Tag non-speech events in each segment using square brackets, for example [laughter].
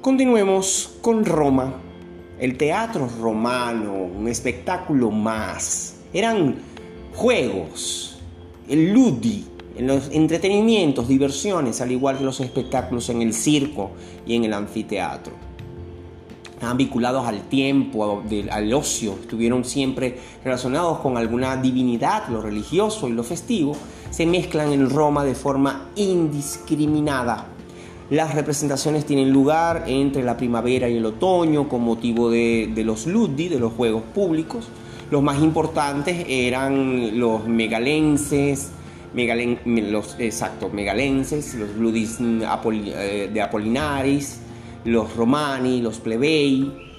Continuemos con Roma. El teatro romano, un espectáculo más. Eran juegos, el ludi, los entretenimientos, diversiones, al igual que los espectáculos en el circo y en el anfiteatro. Estaban vinculados al tiempo, al ocio, estuvieron siempre relacionados con alguna divinidad, lo religioso y lo festivo, se mezclan en Roma de forma indiscriminada las representaciones tienen lugar entre la primavera y el otoño con motivo de, los ludi, de los juegos públicos. Los más importantes eran los megalenses, los, exacto, megalenses, los ludis eh, de Apolinaris, los romani, los plebei.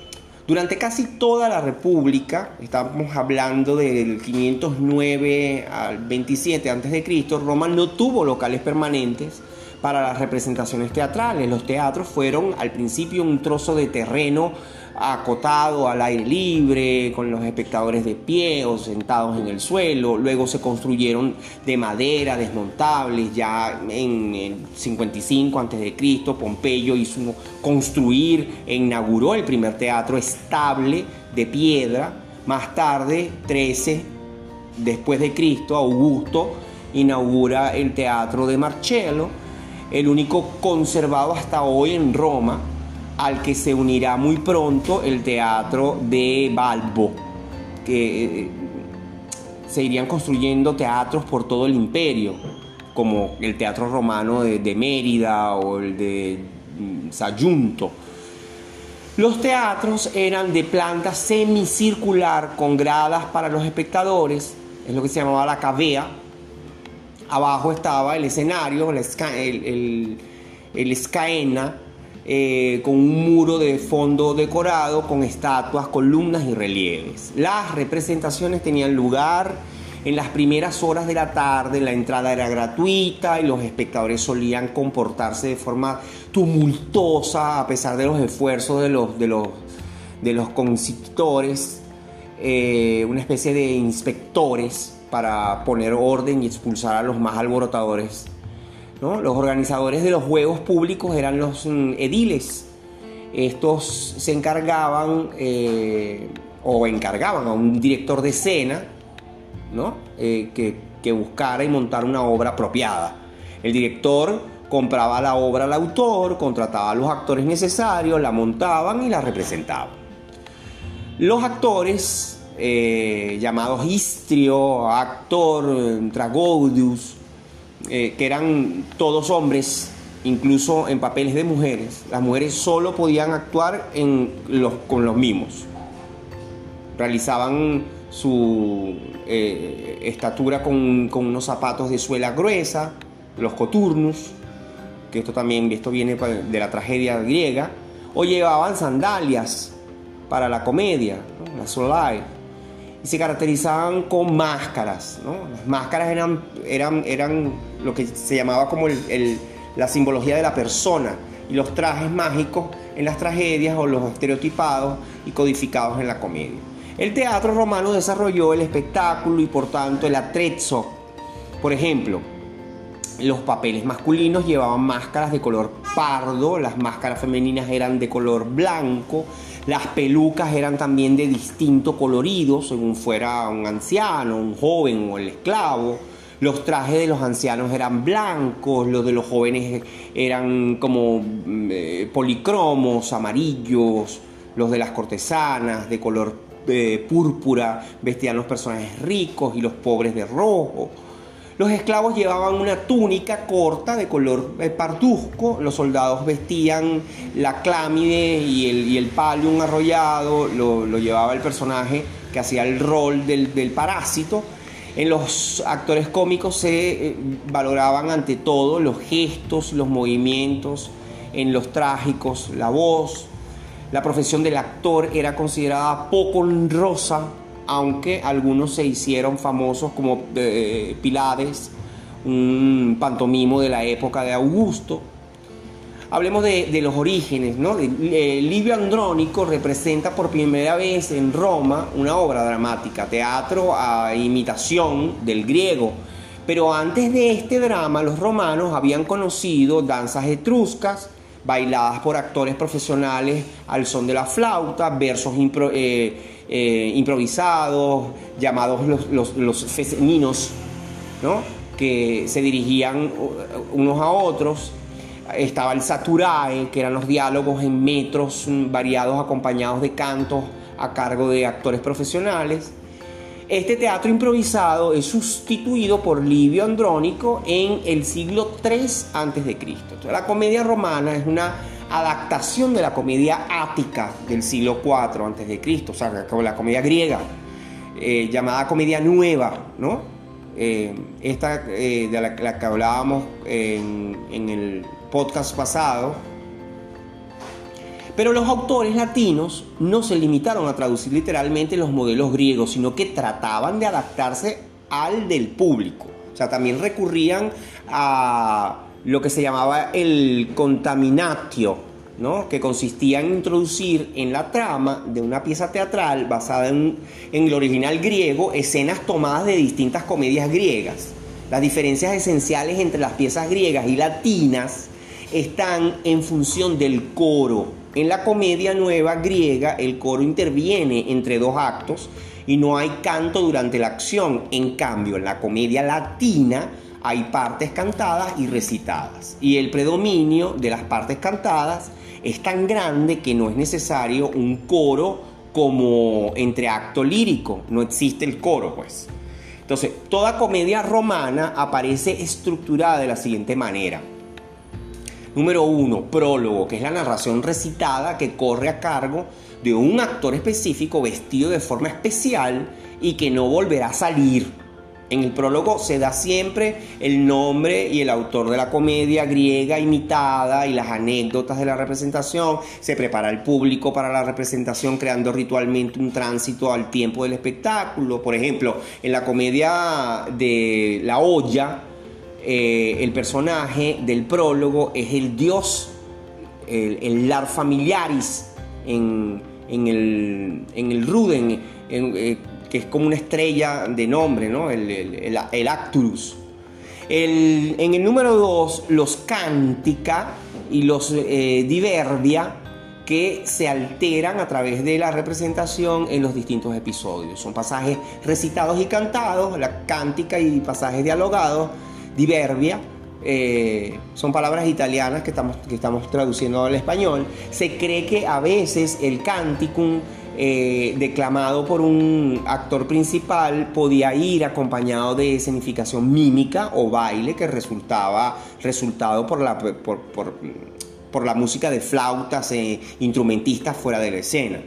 Durante casi toda la República, estamos hablando del 509 al 27 a.C., Roma no tuvo locales permanentes para las representaciones teatrales. Los teatros fueron al principio un trozo de terreno acotado al aire libre, con los espectadores de pie o sentados en el suelo. Luego se construyeron de madera, desmontables. Ya en el 55 a.C., Pompeyo hizo construir e inauguró el primer teatro estable de piedra. Más tarde, 13 después de Cristo, Augusto inaugura el teatro de Marcello el único conservado hasta hoy en Roma, al que se unirá muy pronto el teatro de Balbo, que eh, se irían construyendo teatros por todo el imperio, como el teatro romano de, Mérida o el de mm, Sayunto. Los teatros eran de planta semicircular con gradas para los espectadores, es lo que se llamaba la cavea, abajo estaba el escenario, el, el, eh, con un muro de fondo decorado con estatuas, columnas y relieves. Las representaciones tenían lugar en las primeras horas de la tarde, la entrada era gratuita y los espectadores solían comportarse de forma tumultuosa a pesar de los esfuerzos de los, de los, de los eh, una especie de inspectores para poner orden y expulsar a los más alborotadores. Los organizadores de los juegos públicos eran los mm, ediles. Estos se encargaban eh, o encargaban a un director de escena. Eh, que, que buscara y montara una obra apropiada. El director compraba la obra al autor, contrataba a los actores necesarios, la montaban y la representaban. Los actores eh, llamados Istrio, Actor, Tragodius, eh, que eran todos hombres, incluso en papeles de mujeres. Las mujeres solo podían actuar con los mimos. Realizaban su eh, estatura con, unos zapatos de suela gruesa, los coturnus, que esto también esto viene de la tragedia griega, o llevaban sandalias para la comedia, la solai y se caracterizaban con máscaras. Las máscaras eran, eran, eran lo que se llamaba como la simbología de la persona y los trajes mágicos en las tragedias o los estereotipados y codificados en la comedia. El teatro romano desarrolló el espectáculo y por tanto el atrezzo. Por ejemplo, los papeles masculinos llevaban máscaras de color pardo, las máscaras femeninas eran de color blanco, las pelucas eran también de distinto colorido, según fuera un anciano, un joven o el esclavo. Los trajes de los ancianos eran blancos, los de los jóvenes eran como mm, eh, policromos, amarillos, los de las cortesanas de color eh, púrpura, vestían los personajes ricos y los pobres de rojo. Los esclavos llevaban una túnica corta de color eh, parduzco, los soldados vestían la clámide y el, y arrollado, lo, llevaba el personaje que hacía el rol del, parásito. En los actores cómicos se eh, valoraban ante todo los gestos, los movimientos, en los trágicos, la voz. La profesión del actor era considerada poco honrosa aunque algunos se hicieron famosos como eh, Pilares, un pantomimo de la época de Augusto. Hablemos de, los orígenes, ¿no? Eh, Andrónico representa por primera vez en Roma una obra dramática, teatro a imitación del griego. Pero antes de este drama, los romanos habían conocido danzas etruscas, bailadas por actores profesionales al son de la flauta, versos eh, eh, improvisados, llamados los, los, ¿no? que se dirigían unos a otros. Estaba el saturae, que eran los diálogos en metros variados acompañados de cantos a cargo de actores profesionales. Este teatro improvisado es sustituido por Livio Andrónico en el siglo III a.C. La comedia romana es una adaptación de la comedia ática del siglo IV a.C., o sea, la comedia griega, eh, llamada comedia nueva, ¿no? Eh, esta eh, de la, que hablábamos en el podcast pasado, pero los autores latinos no se limitaron a traducir literalmente los modelos griegos, sino que trataban de adaptarse al del público. O sea, también recurrían a lo que se llamaba el contaminatio, ¿no? que consistía en introducir en la trama de una pieza teatral basada en, en el original griego escenas tomadas de distintas comedias griegas. Las diferencias esenciales entre las piezas griegas y latinas están en función del coro, en la comedia nueva griega el coro interviene entre dos actos y no hay canto durante la acción. En cambio, en la comedia latina hay partes cantadas y recitadas. Y el predominio de las partes cantadas es tan grande que no es necesario un coro como entre acto lírico. No existe el coro, pues. Entonces, toda comedia romana aparece estructurada de la siguiente manera. Número uno, prólogo, que es la narración recitada que corre a cargo de un actor específico vestido de forma especial y que no volverá a salir. En el prólogo se da siempre el nombre y el autor de la comedia griega imitada y las anécdotas de la representación. Se prepara el público para la representación creando ritualmente un tránsito al tiempo del espectáculo. Por ejemplo, en la comedia de La olla, eh, el personaje del prólogo es el dios, el, lar familiaris en, el, en Ruden, eh, que es como una estrella de nombre, ¿no? el, Acturus. en el número 2, los cántica y los eh, diverdia que se alteran a través de la representación en los distintos episodios. Son pasajes recitados y cantados, la cántica y pasajes dialogados diverbia, eh, son palabras italianas que estamos, que estamos traduciendo al español, se cree que a veces el canticum eh, declamado por un actor principal podía ir acompañado de escenificación mímica o baile que resultaba resultado por la, por, por, la música de flautas e instrumentistas fuera de la escena.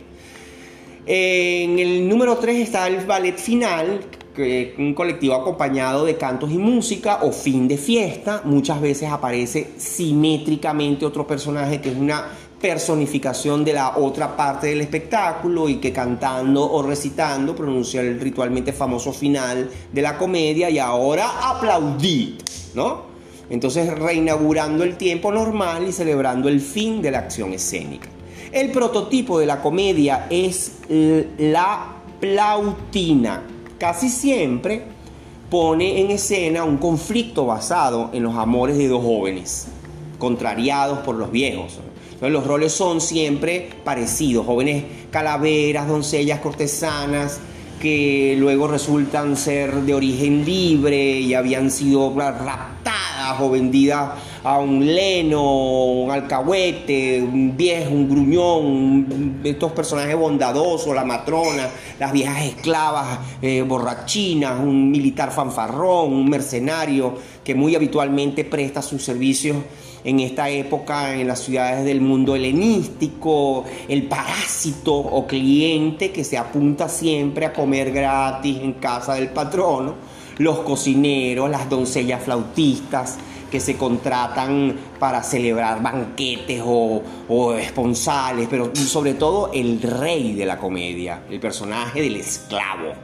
En el número 3 está el ballet final, un colectivo acompañado de cantos y música o fin de fiesta. Muchas veces aparece simétricamente otro personaje que es una personificación de la otra parte del espectáculo y que cantando o recitando pronuncia el ritualmente famoso final de la comedia y ahora aplaudid, ¿no? Entonces reinaugurando el tiempo normal y celebrando el fin de la acción escénica. El prototipo de la comedia es la plautina, casi siempre pone en escena un conflicto basado en los amores de dos jóvenes, contrariados por los viejos. Entonces, los roles son siempre parecidos, jóvenes calaveras, doncellas cortesanas, que luego resultan ser de origen libre y habían sido raptadas o vendidas a un leno, un alcahuete, un viejo, un gruñón, estos personajes bondadosos, la matrona, las viejas esclavas eh, borrachinas, un militar fanfarrón, un mercenario que muy habitualmente presta sus servicios en esta época en las ciudades del mundo helenístico, el parásito o cliente que se apunta siempre a comer gratis en casa del patrono, los cocineros, las doncellas flautistas, que se contratan para celebrar banquetes o, o esponsales, pero sobre todo el rey de la comedia, el personaje del esclavo.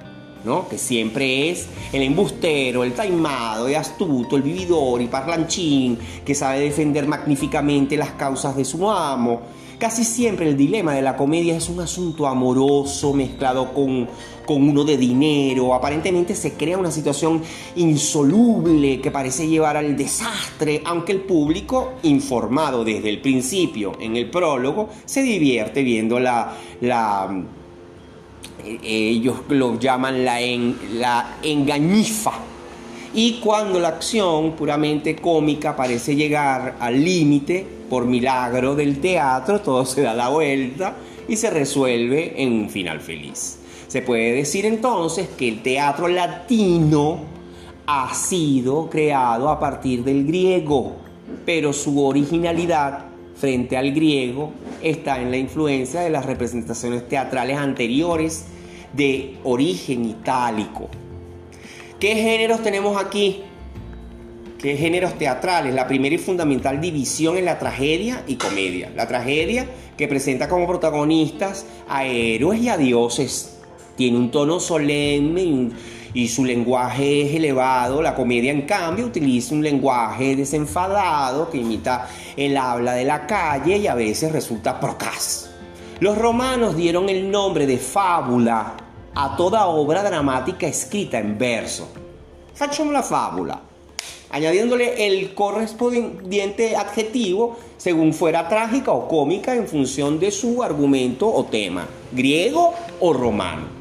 ¿no? que siempre es el embustero, el taimado, el astuto, el vividor y parlanchín, que sabe defender magníficamente las causas de su amo, Casi siempre el dilema de la comedia es un asunto amoroso mezclado con, con uno de dinero. Aparentemente se crea una situación insoluble que parece llevar al desastre, aunque el público, informado desde el principio en el prólogo, se divierte viendo la... la eh, ellos lo llaman la, la engañifa y cuando la acción puramente cómica parece llegar al límite, por milagro del teatro, todo se da la vuelta y se resuelve en un final feliz. Se puede decir entonces que el teatro latino ha sido creado a partir del griego, pero su originalidad frente al griego está en la influencia de las representaciones teatrales anteriores de origen itálico. ¿Qué géneros tenemos aquí? ¿Qué géneros teatrales? La primera y fundamental división es la tragedia y comedia. La tragedia que presenta como protagonistas a héroes y a dioses. Tiene un tono solemne y, su lenguaje es elevado. La comedia, en cambio, utiliza un lenguaje desenfadado que imita el habla de la calle y a veces resulta procaz. Los romanos dieron el nombre de fábula a toda obra dramática escrita en verso. Facciamo la fábula, añadiéndole el correspondiente adjetivo según fuera trágica o cómica en función de su argumento o tema, griego o romano.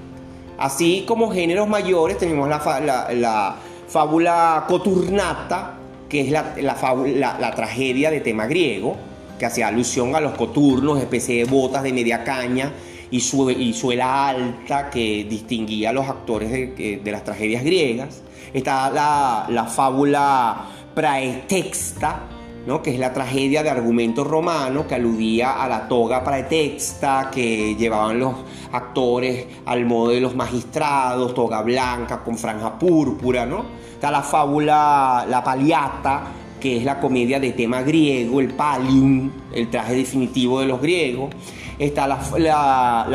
Así como géneros mayores tenemos la, fábula coturnata, que es la, la, tragedia de tema griego, que hacía alusión a los coturnos, especie de botas de media caña y, suela alta que distinguía a los actores de, las tragedias griegas. Está la, fábula praetexta, ¿no? que es la tragedia de argumento romano que aludía a la toga praetexta que llevaban los actores al modo de los magistrados, toga blanca con franja púrpura. ¿no? Está la fábula La Paliata, que es la comedia de tema griego, el palium, el traje definitivo de los griegos. Está la,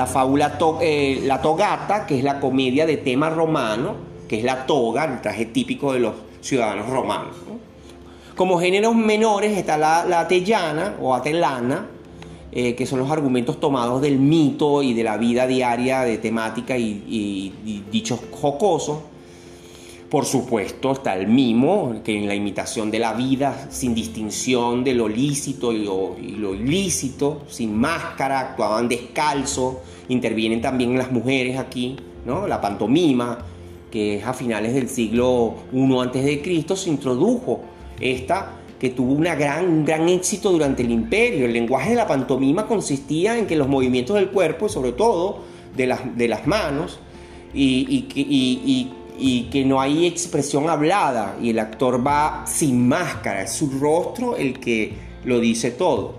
fábula eh, La Togata, que es la comedia de tema romano, que es la toga, el traje típico de los ciudadanos romanos. Como géneros menores está la, la o atelana, eh, que son los argumentos tomados del mito y de la vida diaria de temática y dichos jocosos. Por supuesto está el mimo, que en la imitación de la vida, sin distinción de lo lícito y lo, ilícito, sin máscara, actuaban descalzo, intervienen también las mujeres aquí, ¿no? La pantomima, que es a finales del siglo I antes de Cristo, se introdujo esta que tuvo gran, un gran éxito durante el imperio. El lenguaje de la pantomima consistía en que los movimientos del cuerpo, sobre todo de las, manos, y, y y que no hay expresión hablada y el actor va sin máscara, es su rostro el que lo dice todo.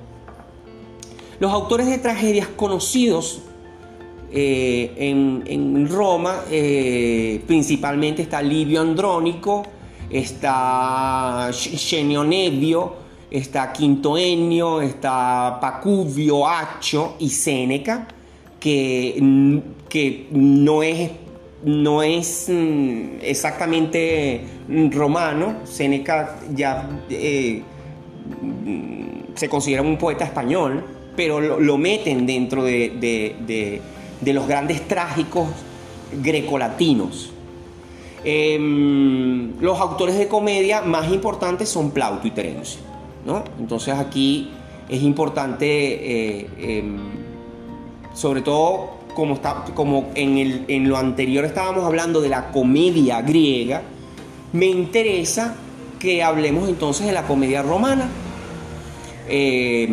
Los autores de tragedias conocidos eh, en, Roma, eh, principalmente está Livio Andrónico, está Scenio Nevio, está Quinto Ennio, está Pacuvio, Accio y Séneca, que, que no es no es mm, exactamente mm, romano, Séneca ya eh, mm, se considera un poeta español, pero lo, meten dentro de, los grandes trágicos grecolatinos. Em, los autores de comedia más importantes son Plauto y Terencio. Entonces aquí es importante, eh, em, sobre todo como, está, como en, el, en lo anterior estábamos hablando de la comedia griega, me interesa que hablemos entonces de la comedia romana. Eh,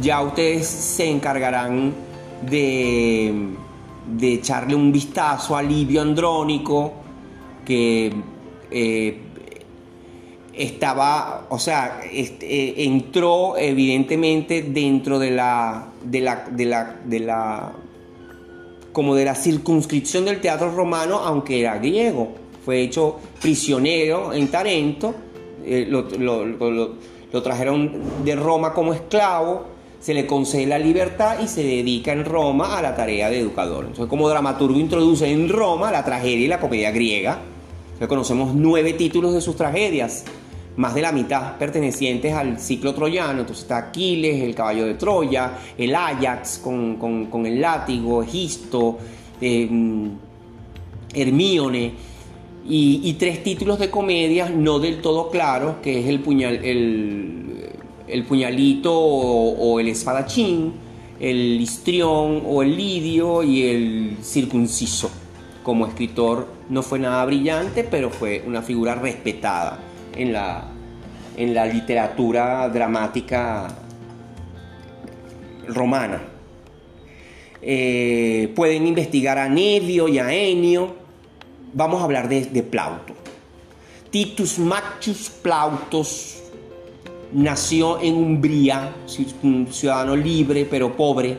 ya ustedes se encargarán de, de, echarle un vistazo a Livio Andrónico, que eh, estaba, o sea, eh, entró evidentemente dentro de la, de la, de la como de la circunscripción del teatro romano, aunque era griego. Fue hecho prisionero en Tarento, eh, lo, trajeron de Roma como esclavo, se le concede la libertad y se dedica en Roma a la tarea de educador. Entonces, como dramaturgo introduce en Roma la tragedia y la comedia griega. conocemos nueve títulos de sus tragedias, más de la mitad pertenecientes al ciclo troyano. Entonces está Aquiles, el caballo de Troya, el Ajax con, el látigo, Egisto, eh, Hermíone. Y, tres títulos de comedias no del todo claros, que es el, puñal, el, puñalito o, el espadachín, el histrión o el lidio y el circunciso. Como escritor no fue nada brillante, pero fue una figura respetada en la, en la literatura dramática romana. Eh, pueden investigar a Nevio y a Enio. Vamos a hablar de, Plauto. Titus Maccius Plautos nació en Umbría, un ciudadano libre pero pobre.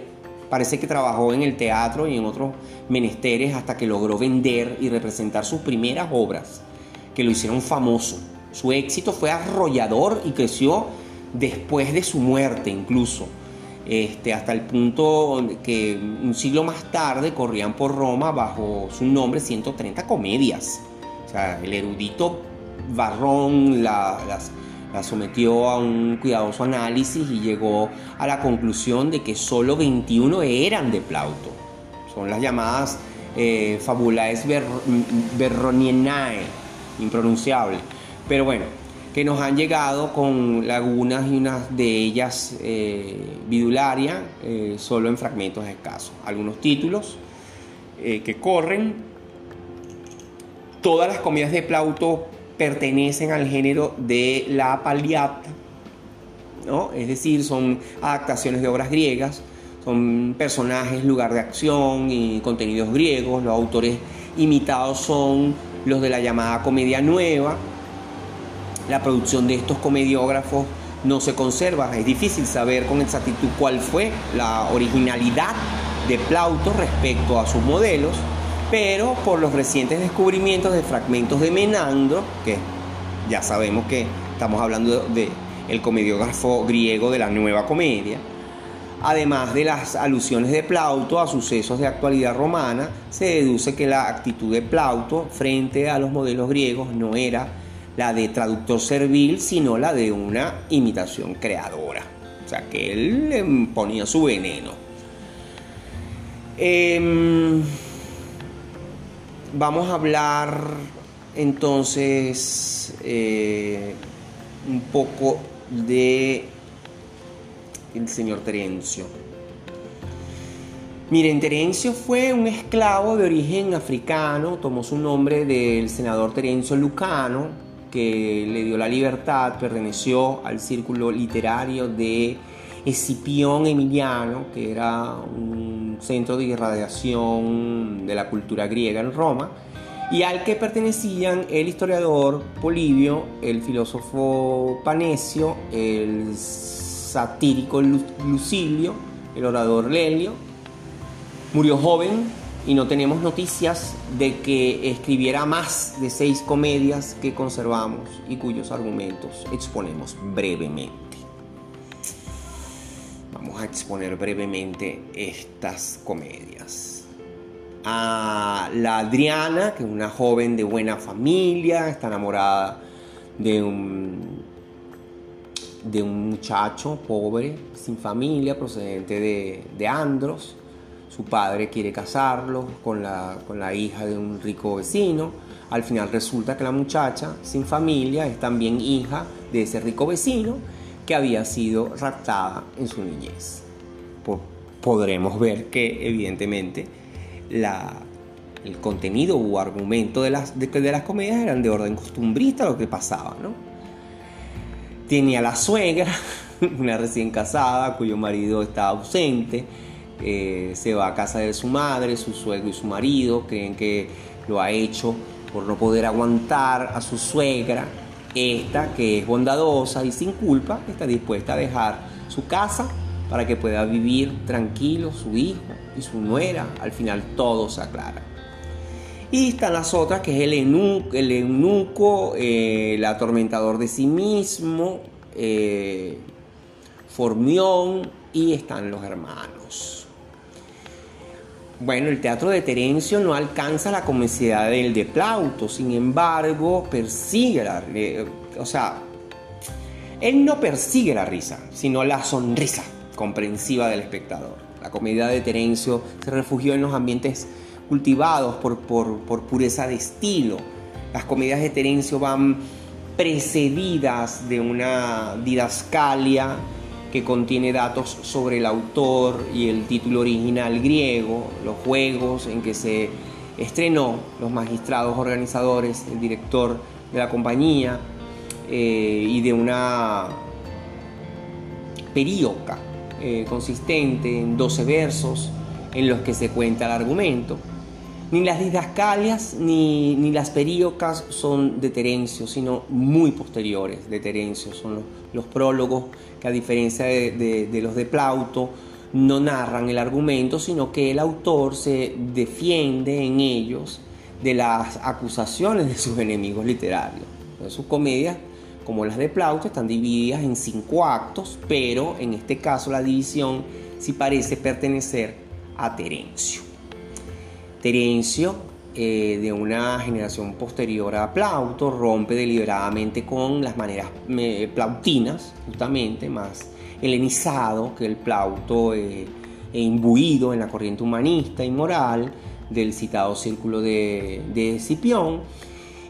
Parece que trabajó en el teatro y en otros menesteres hasta que logró vender y representar sus primeras obras, que lo hicieron famoso. Su éxito fue arrollador y creció después de su muerte incluso, este, hasta el punto que un siglo más tarde corrían por Roma bajo su nombre 130 comedias. O sea, el erudito Barrón las, sometió a un cuidadoso análisis y llegó a la conclusión de que solo 21 eran de Plauto. Son las llamadas eh, Fabulaes impronunciable pero bueno, que nos han llegado con lagunas y unas de ellas eh, vidularia, eh, solo en fragmentos escasos. Algunos títulos eh, que corren. Todas las comidas de Plauto pertenecen al género de la paliata, ¿no? es decir, son adaptaciones de obras griegas, son personajes, lugar de acción y contenidos griegos. Los autores imitados son los de la llamada comedia nueva, la producción de estos comediógrafos no se conserva. Es difícil saber con exactitud cuál fue la originalidad de Plauto respecto a sus modelos, pero por los recientes descubrimientos de fragmentos de Menandro, que ya sabemos que estamos hablando de el comediógrafo griego de la Nueva Comedia, además de las alusiones de Plauto a sucesos de actualidad romana, se deduce que la actitud de Plauto frente a los modelos griegos no era la de traductor servil, sino la de una imitación creadora. O sea, que él le ponía su veneno. Em, vamos a hablar entonces eh, un poco de el señor Terencio. Miren, Terencio fue un esclavo de origen africano, tomó su nombre del senador Terencio Lucano, que le dio la libertad, perteneció al círculo literario de Escipión Emiliano, que era un centro de irradiación de la cultura griega en Roma, y al que pertenecían el historiador Polibio, el filósofo Panecio, el satírico Lucilio, el orador Lelio. Murió joven, y no tenemos noticias de que escribiera más de seis comedias que conservamos y cuyos argumentos exponemos brevemente. Vamos a exponer brevemente estas comedias. A la Adriana, que es una joven de buena familia, está enamorada de un, de un muchacho pobre, sin familia, procedente de, de Andros su padre quiere casarlo con la, con la hija de un rico vecino. Al final resulta que la muchacha, sin familia, es también hija de ese rico vecino que había sido raptada en su niñez. podremos ver que evidentemente la, el contenido o argumento de las, de las comedias eran de orden costumbrista lo que pasaba, ¿no? Tenía la suegra, [laughs] una recién casada cuyo marido estaba ausente, eh, se va a casa de su madre, su suegro y su marido, creen que lo ha hecho por no poder aguantar a su suegra, esta que es bondadosa y sin culpa, está dispuesta a dejar su casa para que pueda vivir tranquilo su hijo y su nuera, al final todo se aclara. Y están las otras, que es el eunuco, el, el atormentador de sí mismo, eh, Formión, y están los hermanos. Bueno, el teatro de Terencio no alcanza la comicidad del de Plauto, sin embargo, persigue la, o sea, Él no persigue la risa, sino la sonrisa comprensiva del espectador. La comedia de Terencio se refugió en los ambientes cultivados por, por pureza de estilo. Las comedias de Terencio van precedidas de una didascalia que contiene datos sobre el autor y el título original griego, los juegos en que se estrenó, los magistrados organizadores, el director de la compañía eh, y de una períoca eh, consistente en 12 versos en los que se cuenta el argumento. Ni las didascalias ni, las períocas son de Terencio, sino muy posteriores de Terencio. Son los, prólogos que a diferencia de, de, los de Plauto no narran el argumento, sino que el autor se defiende en ellos de las acusaciones de sus enemigos literarios. Sus comedias, como las de Plauto, están divididas en cinco actos, pero en este caso la división sí parece pertenecer a Terencio. Terencio, eh, de una generación posterior a Plauto, rompe deliberadamente con las maneras plautinas, justamente, más helenizado que el Plauto eh, e imbuido en la corriente humanista y moral del citado círculo de, de.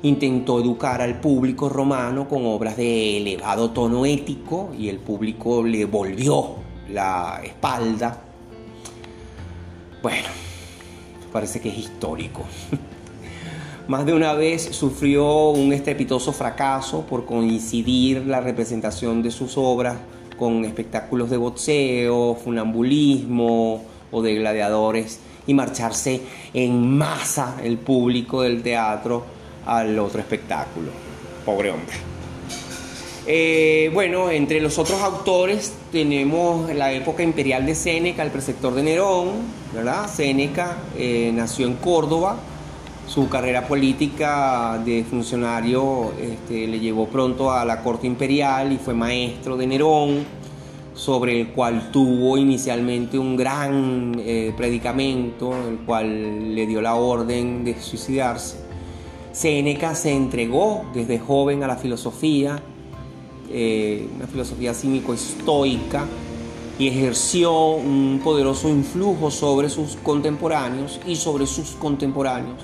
Intentó educar al público romano con obras de elevado tono ético y el público le volvió la espalda. Bueno, parece que es histórico. [laughs] Más de una vez sufrió un estrepitoso fracaso por coincidir la representación de sus obras con espectáculos de boxeo, funambulismo o de gladiadores y marcharse en masa el público del teatro al otro espectáculo. Pobre hombre. Eh, bueno, entre los otros autores tenemos la época imperial de Séneca, el preceptor de Nerón, ¿verdad? Séneca eh, nació en Córdoba, su carrera política de funcionario este, le llevó pronto a la corte imperial y fue maestro de Nerón, sobre el cual tuvo inicialmente un gran eh, predicamento, el cual le dio la orden de suicidarse. Séneca se entregó desde joven a la filosofía, eh, una filosofía cínico-estoica, y ejerció un poderoso influjo sobre sus contemporáneos y sobre sus contemporáneos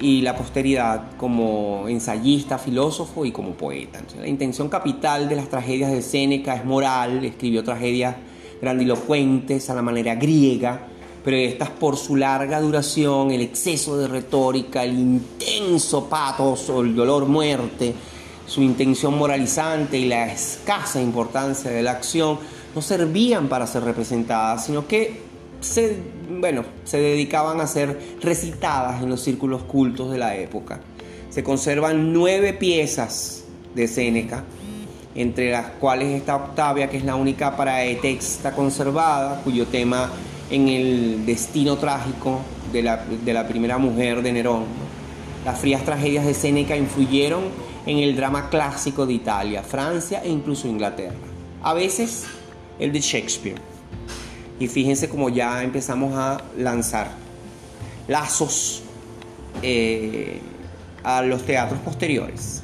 y la posteridad como ensayista, filósofo y como poeta. la intención capital de las tragedias de Séneca es moral, escribió tragedias grandilocuentes a la manera griega, pero estas por su larga duración, el exceso de retórica, el intenso patos o el dolor muerte, su intención moralizante y la escasa importancia de la acción no servían para ser representadas, sino que se, bueno, se dedicaban a ser recitadas en los círculos cultos de la época. Se conservan nueve piezas de Séneca, entre las cuales está Octavia, que es la única paraetexta conservada, cuyo tema en el destino trágico de la, de la primera mujer de Nerón. Las frías tragedias de Séneca influyeron en el drama clásico de Italia, Francia e incluso Inglaterra. A veces el de Shakespeare. Y fíjense cómo ya empezamos a lanzar lazos eh, a los teatros posteriores.